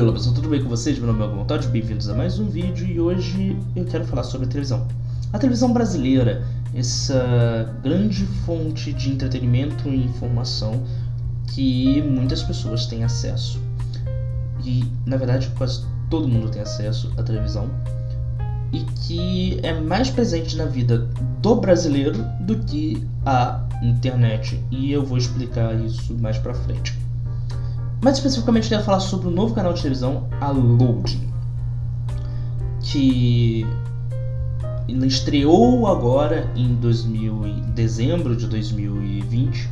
Olá pessoal, tudo bem com vocês? Meu nome é Algum Todd, bem-vindos a mais um vídeo e hoje eu quero falar sobre televisão. A televisão brasileira, essa grande fonte de entretenimento e informação que muitas pessoas têm acesso. E na verdade quase todo mundo tem acesso à televisão e que é mais presente na vida do brasileiro do que a internet. E eu vou explicar isso mais pra frente. Mais especificamente, eu queria falar sobre o novo canal de televisão, a Loading, que estreou agora em 2000, dezembro de 2020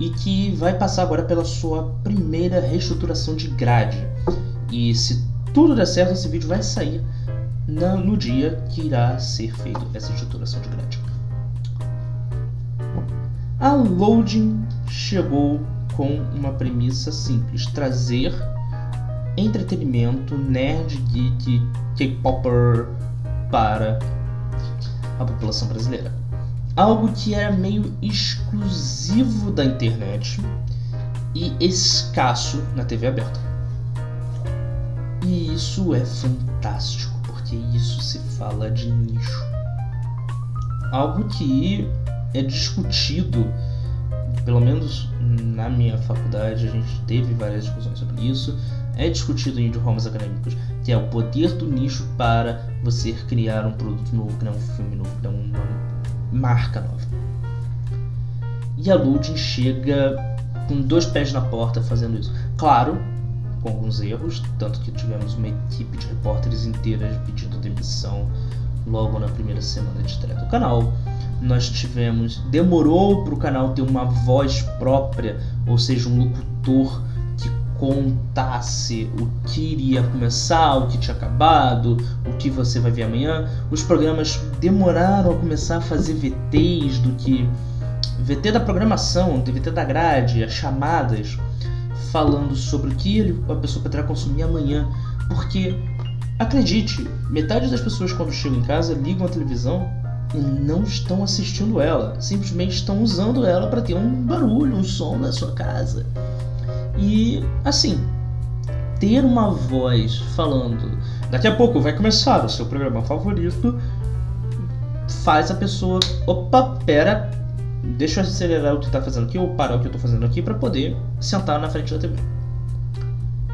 e que vai passar agora pela sua primeira reestruturação de grade. E se tudo der certo, esse vídeo vai sair no dia que irá ser feita essa reestruturação de grade. A Loading chegou com uma premissa simples: trazer entretenimento nerd, geek, K-popper para a população brasileira. Algo que era meio exclusivo da internet e escasso na TV aberta. E isso é fantástico, porque isso se fala de nicho. Algo que é discutido pelo menos na minha faculdade, a gente teve várias discussões sobre isso. É discutido em idiomas acadêmicos, que é o poder do nicho para você criar um produto novo, criar um filme novo, criar uma marca nova. E a Ludin chega com dois pés na porta fazendo isso. Claro, com alguns erros, tanto que tivemos uma equipe de repórteres inteiras pedindo demissão logo na primeira semana de estreia do canal nós tivemos. Demorou para o canal ter uma voz própria, ou seja, um locutor que contasse o que iria começar, o que tinha acabado, o que você vai ver amanhã. Os programas demoraram a começar a fazer VTs do que. VT da programação, VT da grade, as chamadas, falando sobre o que ele, a pessoa poderá consumir amanhã. Porque, acredite, metade das pessoas quando chegam em casa ligam a televisão e não estão assistindo ela, simplesmente estão usando ela para ter um barulho, um som na sua casa. E assim, ter uma voz falando, daqui a pouco vai começar o seu programa favorito, faz a pessoa, opa, pera, deixa eu acelerar o que está fazendo aqui ou parar o que eu estou fazendo aqui para poder sentar na frente da TV.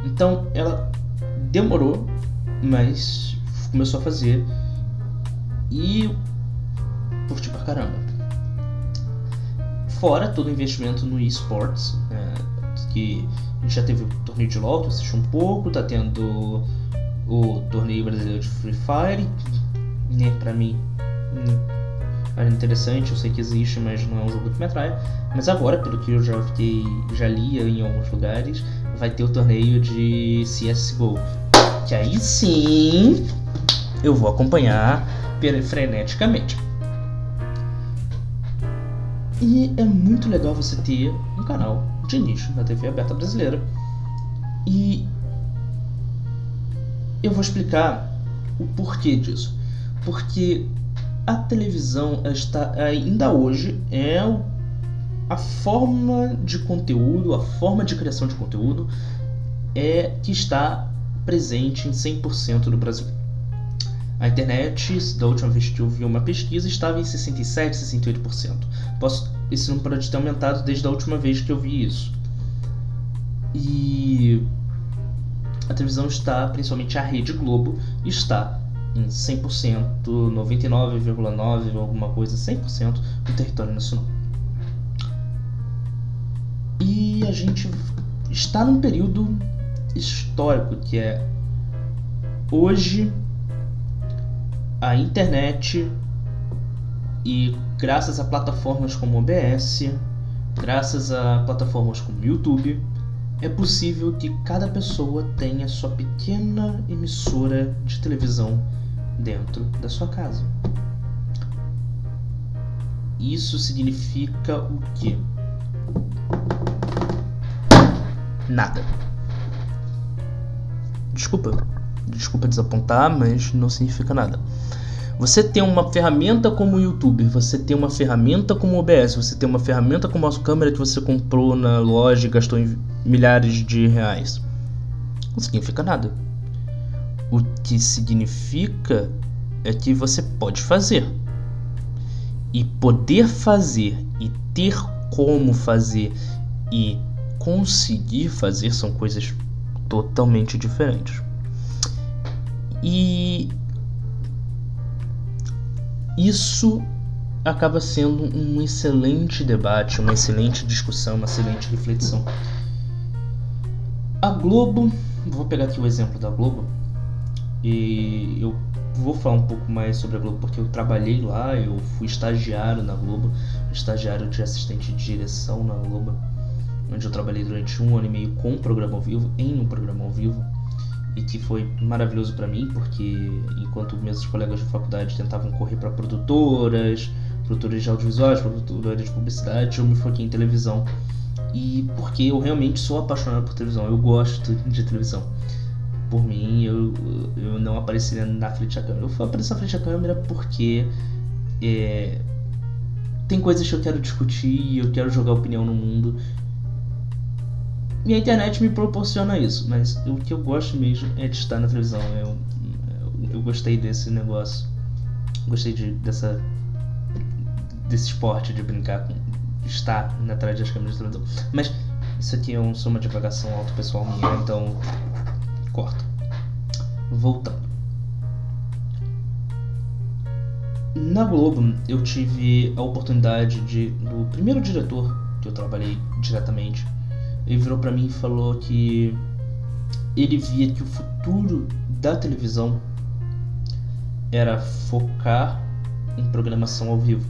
Então ela demorou, mas começou a fazer e curti pra caramba. Fora todo o investimento no esports, é, que a gente já teve o torneio de LoL, que um pouco, tá tendo o torneio brasileiro de Free Fire, né, pra mim hum, é interessante, eu sei que existe, mas não é um jogo que me atrai. Mas agora, pelo que eu já fiquei, já li em alguns lugares, vai ter o torneio de CSGO. Que aí sim eu vou acompanhar freneticamente. E é muito legal você ter um canal de nicho na TV aberta brasileira. E eu vou explicar o porquê disso. Porque a televisão está ainda hoje é a forma de conteúdo, a forma de criação de conteúdo é que está presente em 100% do Brasil. A internet, da última vez que eu vi uma pesquisa, estava em 67, 68%. Posso, esse número pode ter aumentado desde a última vez que eu vi isso. E a televisão está, principalmente a Rede Globo, está em 100%, 99,9% alguma coisa, 100% do território nacional. E a gente está num período histórico que é hoje a internet e graças a plataformas como OBS, graças a plataformas como YouTube, é possível que cada pessoa tenha sua pequena emissora de televisão dentro da sua casa. Isso significa o quê? Nada. Desculpa. Desculpa desapontar, mas não significa nada. Você tem uma ferramenta como o YouTube, você tem uma ferramenta como o OBS, você tem uma ferramenta como a câmera que você comprou na loja e gastou milhares de reais. não significa nada. O que significa é que você pode fazer. E poder fazer e ter como fazer e conseguir fazer são coisas totalmente diferentes. E isso acaba sendo um excelente debate, uma excelente discussão, uma excelente reflexão. A Globo, vou pegar aqui o exemplo da Globo, e eu vou falar um pouco mais sobre a Globo porque eu trabalhei lá, eu fui estagiário na Globo, estagiário de assistente de direção na Globo, onde eu trabalhei durante um ano e meio com um programa ao vivo, em um programa ao vivo e que foi maravilhoso para mim, porque enquanto meus colegas de faculdade tentavam correr para produtoras, produtoras de audiovisuais, produtoras de publicidade, eu me foquei em televisão. E porque eu realmente sou apaixonado por televisão, eu gosto de televisão. Por mim, eu, eu não apareceria na frente da câmera. Eu apareço na frente da câmera porque é, tem coisas que eu quero discutir e eu quero jogar opinião no mundo e a internet me proporciona isso, mas o que eu gosto mesmo é de estar na televisão. Eu, eu, eu gostei desse negócio. Gostei de, dessa, desse esporte de brincar com estar atrás das câmeras de televisão. Mas isso aqui é um, só uma divagação auto-pessoal minha, então corta. Voltando. Na Globo eu tive a oportunidade de. do primeiro diretor que eu trabalhei diretamente ele virou para mim e falou que ele via que o futuro da televisão era focar em programação ao vivo.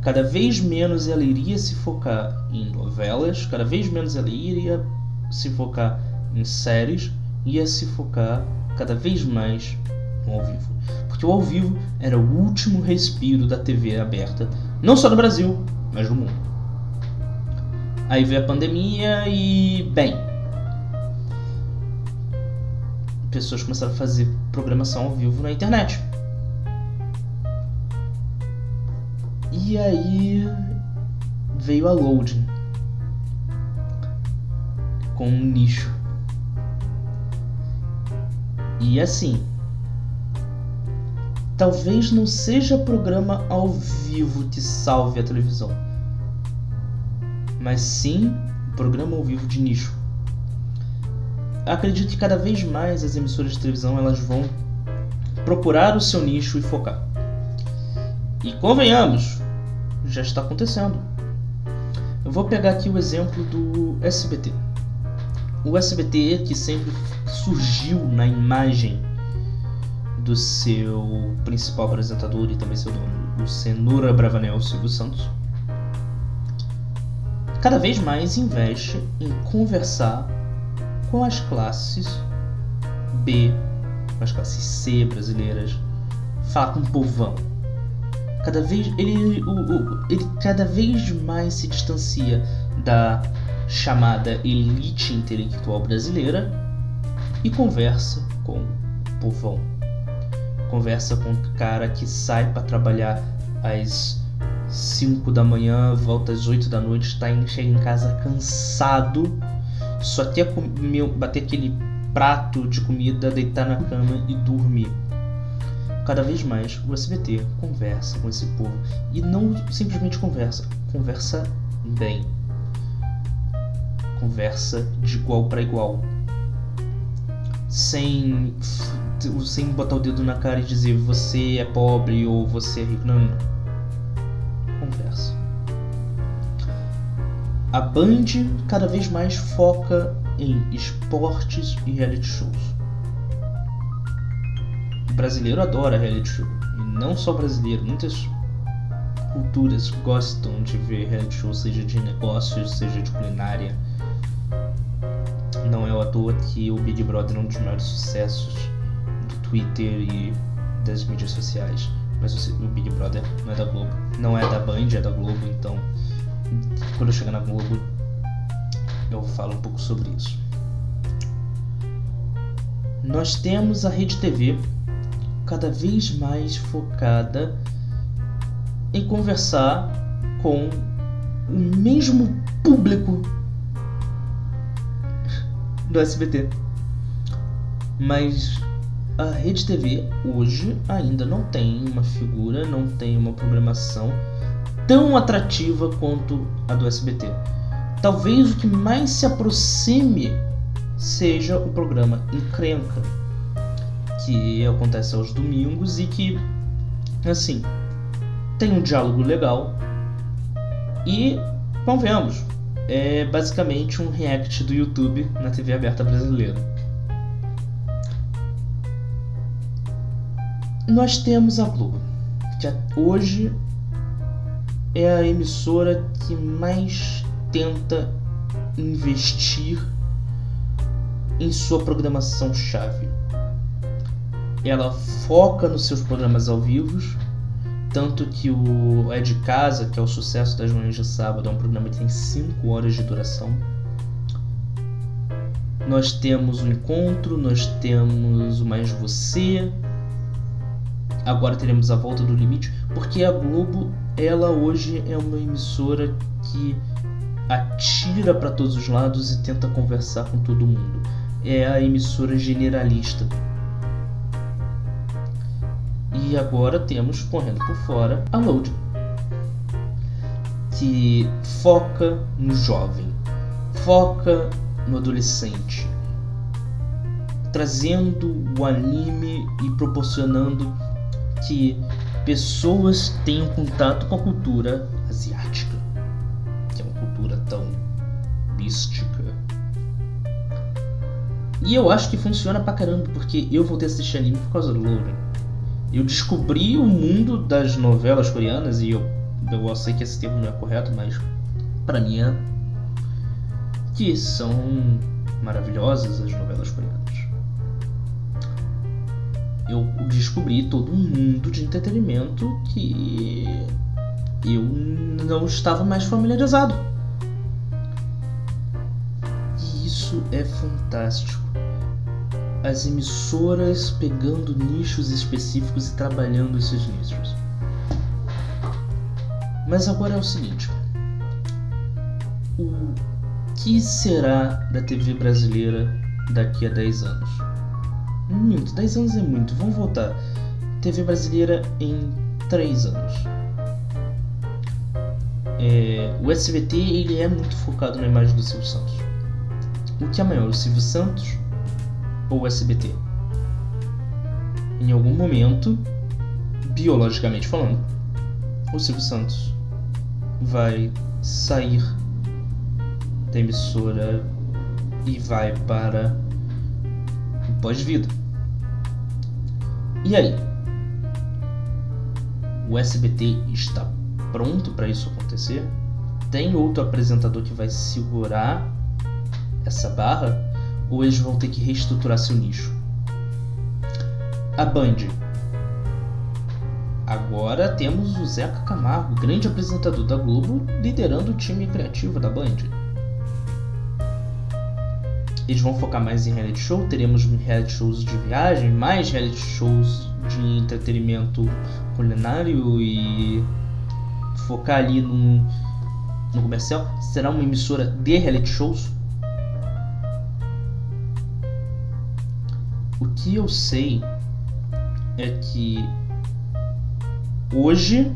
Cada vez menos ela iria se focar em novelas, cada vez menos ela iria se focar em séries, ia se focar cada vez mais no ao vivo. Porque o ao vivo era o último respiro da TV aberta, não só no Brasil, mas no mundo. Aí veio a pandemia e, bem, pessoas começaram a fazer programação ao vivo na internet. E aí veio a loading com um nicho. E assim, talvez não seja programa ao vivo que salve a televisão mas sim programa ao vivo de nicho. Acredito que cada vez mais as emissoras de televisão elas vão procurar o seu nicho e focar. E convenhamos, já está acontecendo. Eu vou pegar aqui o exemplo do SBT. O SBT que sempre surgiu na imagem do seu principal apresentador e também seu dono, o Cenoura Bravanel Silvio Santos cada vez mais investe em conversar com as classes B, com as classes C brasileiras, falar com o povão. Cada vez ele, o, o, ele cada vez mais se distancia da chamada elite intelectual brasileira e conversa com o povão. Conversa com o cara que sai para trabalhar às 5 da manhã, volta às 8 da noite, tá em, chega em casa cansado, só quer comer, bater aquele prato de comida, deitar na cama e dormir. Cada vez mais o SBT conversa com esse povo e não simplesmente conversa, conversa bem. Conversa de igual para igual. Sem sem botar o dedo na cara e dizer você é pobre ou você é rico. Não, não conversa. A Band cada vez mais foca em esportes e reality shows. O brasileiro adora reality show. E não só brasileiro, muitas culturas gostam de ver reality show, seja de negócios, seja de culinária. Não é à toa que o Big Brother é um dos maiores sucessos do Twitter e das mídias sociais. Mas o Big Brother não é da Globo. Não é da Band, é da Globo, então quando eu chegar na Globo eu falo um pouco sobre isso. Nós temos a Rede TV cada vez mais focada em conversar com o mesmo público do SBT. Mas a Rede TV hoje ainda não tem uma figura, não tem uma programação tão atrativa quanto a do SBT. Talvez o que mais se aproxime seja o programa Encrenca, que acontece aos domingos e que, assim, tem um diálogo legal e, convenhamos, é basicamente um react do YouTube na TV aberta brasileira. Nós temos a Globo, que hoje é a emissora que mais tenta investir em sua programação chave. Ela foca nos seus programas ao vivo, tanto que o É de Casa, que é o sucesso das manhãs de sábado, é um programa que tem 5 horas de duração. Nós temos o Encontro, nós temos o Mais Você. Agora teremos a Volta do Limite, porque a Globo, ela hoje é uma emissora que atira para todos os lados e tenta conversar com todo mundo. É a emissora generalista. E agora temos correndo por fora a Load, que foca no jovem, foca no adolescente, trazendo o anime e proporcionando que pessoas tenham contato com a cultura asiática cultura tão mística. E eu acho que funciona pra caramba, porque eu voltei a assistir anime por causa do Logan. Eu descobri o mundo das novelas coreanas, e eu, eu sei que esse termo não é correto, mas pra mim é. Que são maravilhosas as novelas coreanas. Eu descobri todo um mundo de entretenimento que eu não estava mais familiarizado. isso é fantástico. As emissoras pegando nichos específicos e trabalhando esses nichos. Mas agora é o seguinte: o que será da TV brasileira daqui a 10 anos? Muito, 10 anos é muito, vamos voltar. TV brasileira em 3 anos. É, o SBT ele é muito focado na imagem do Silvio Santos. O que é maior, o Silvio Santos ou o SBT? Em algum momento, biologicamente falando, o Silvio Santos vai sair da emissora e vai para pós-vida. E aí? O SBT está pronto para isso acontecer? Tem outro apresentador que vai segurar essa barra ou eles vão ter que reestruturar seu nicho. A Band. Agora temos o Zeca Camargo, grande apresentador da Globo, liderando o time criativo da Band. Eles vão focar mais em reality show, teremos reality shows de viagem, mais reality shows de entretenimento culinário e focar ali no, no comercial. Será uma emissora de reality shows? O que eu sei é que hoje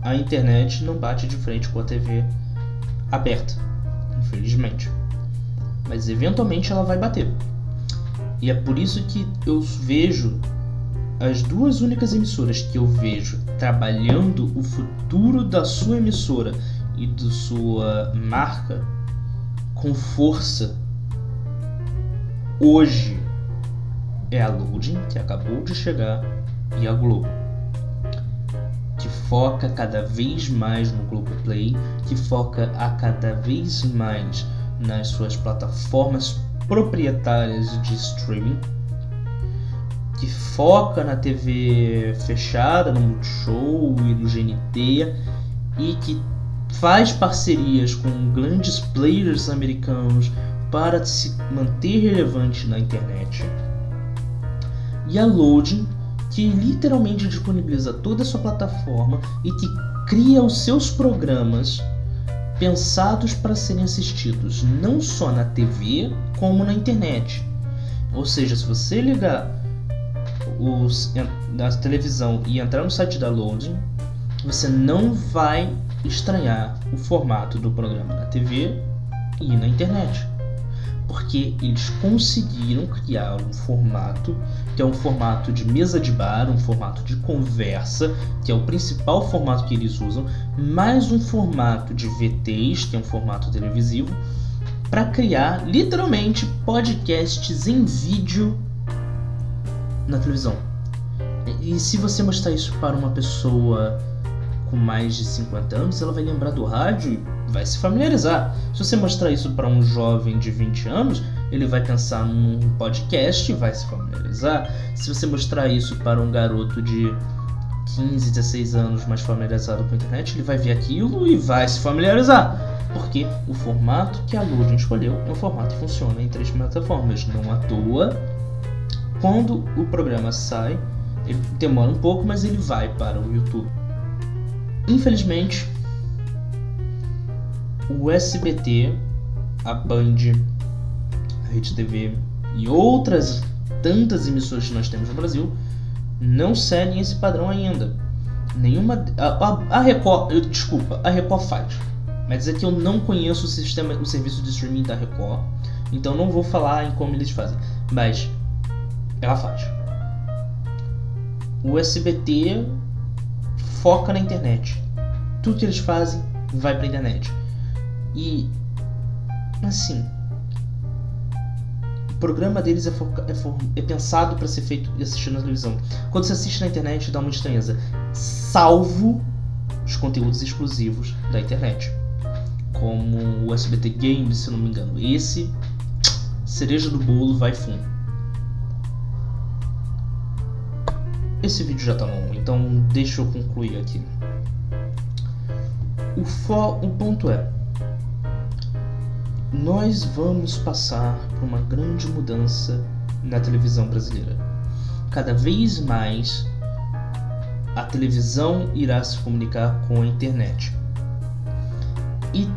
a internet não bate de frente com a TV aberta, infelizmente. Mas eventualmente ela vai bater. E é por isso que eu vejo as duas únicas emissoras que eu vejo trabalhando o futuro da sua emissora e da sua marca com força hoje é a Loading, que acabou de chegar, e a Globo, que foca cada vez mais no Globoplay, que foca a cada vez mais nas suas plataformas proprietárias de streaming, que foca na TV fechada, no Multishow e no GNT, e que faz parcerias com grandes players americanos para se manter relevante na internet. E a Loading, que literalmente disponibiliza toda a sua plataforma e que cria os seus programas pensados para serem assistidos não só na TV como na internet. Ou seja, se você ligar os, televisão e entrar no site da Loading, você não vai estranhar o formato do programa na TV e na internet. Porque eles conseguiram criar um formato que é um formato de mesa de bar, um formato de conversa, que é o principal formato que eles usam, mais um formato de VTs, que é um formato televisivo, para criar literalmente podcasts em vídeo na televisão. E se você mostrar isso para uma pessoa com mais de 50 anos, ela vai lembrar do rádio e vai se familiarizar. Se você mostrar isso para um jovem de 20 anos, ele vai pensar num podcast vai se familiarizar. Se você mostrar isso para um garoto de 15, 16 anos mais familiarizado com a internet, ele vai ver aquilo e vai se familiarizar. Porque o formato que a Loading escolheu é um formato que funciona em três plataformas. Não à toa, quando o programa sai, ele demora um pouco, mas ele vai para o YouTube. Infelizmente, o SBT, a Band, Rede TV e outras tantas emissoras que nós temos no Brasil não seguem esse padrão ainda. Nenhuma. A, a, a Record. Eu, desculpa, a Record faz. Mas é que eu não conheço o sistema, o serviço de streaming da Record. Então não vou falar em como eles fazem. Mas ela faz. O SBT foca na internet. Tudo que eles fazem vai pra internet. E assim, o programa deles é, é, é pensado para ser feito e assistido na televisão. Quando você assiste na internet, dá uma estranheza. Salvo os conteúdos exclusivos da internet. Como o SBT Games, se não me engano. Esse, cereja do bolo, vai fundo. Esse vídeo já tá longo, então deixa eu concluir aqui. O, fo o ponto é: nós vamos passar por uma grande mudança na televisão brasileira. Cada vez mais a televisão irá se comunicar com a internet. E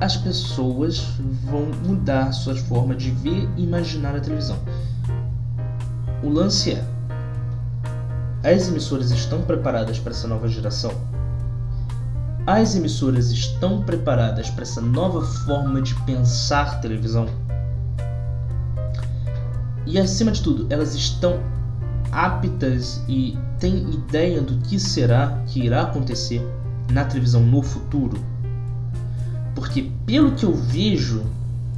as pessoas vão mudar suas formas de ver e imaginar a televisão. O lance é: as emissoras estão preparadas para essa nova geração? As emissoras estão preparadas para essa nova forma de pensar televisão? E acima de tudo, elas estão aptas e têm ideia do que será que irá acontecer na televisão no futuro? Porque pelo que eu vejo,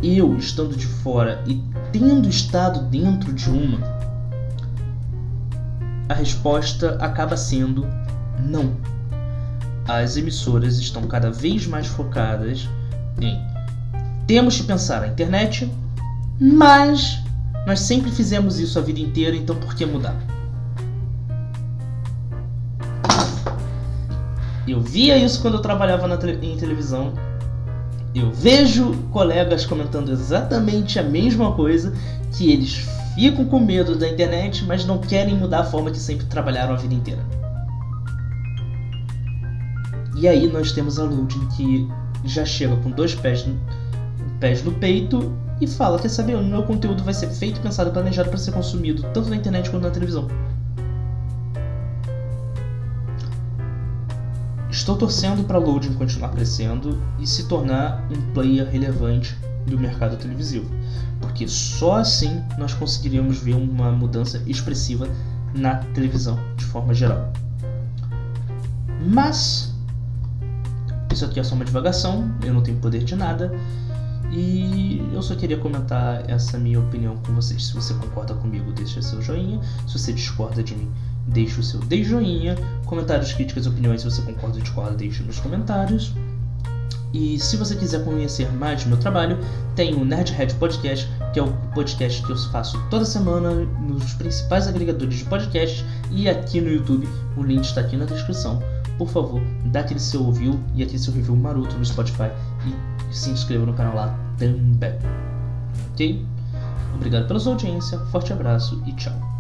eu estando de fora e tendo estado dentro de uma, a resposta acaba sendo não. As emissoras estão cada vez mais focadas em temos que pensar a internet, mas nós sempre fizemos isso a vida inteira, então por que mudar? Eu via isso quando eu trabalhava em televisão. Eu vejo colegas comentando exatamente a mesma coisa que eles ficam com medo da internet, mas não querem mudar a forma que sempre trabalharam a vida inteira. E aí nós temos a Ludin que já chega com dois pés no, pés no peito e fala: Quer saber? O meu conteúdo vai ser feito, pensado e planejado para ser consumido tanto na internet quanto na televisão. Estou torcendo para Loading continuar crescendo e se tornar um player relevante do mercado televisivo porque só assim nós conseguiríamos ver uma mudança expressiva na televisão de forma geral. Mas isso aqui é só uma divagação, eu não tenho poder de nada e eu só queria comentar essa minha opinião com vocês. Se você concorda comigo, deixa seu joinha. Se você discorda de mim, deixa o seu de joinha. Comentários, críticas, opiniões, se você concorda ou discorda, deixe nos comentários. E se você quiser conhecer mais do meu trabalho, tem o Nerdhead Podcast, que é o podcast que eu faço toda semana nos principais agregadores de podcasts e aqui no YouTube. O link está aqui na descrição. Por favor, dá aquele seu review e aquele seu review maroto no Spotify e se inscreva no canal lá também. Ok? Obrigado pela sua audiência, forte abraço e tchau.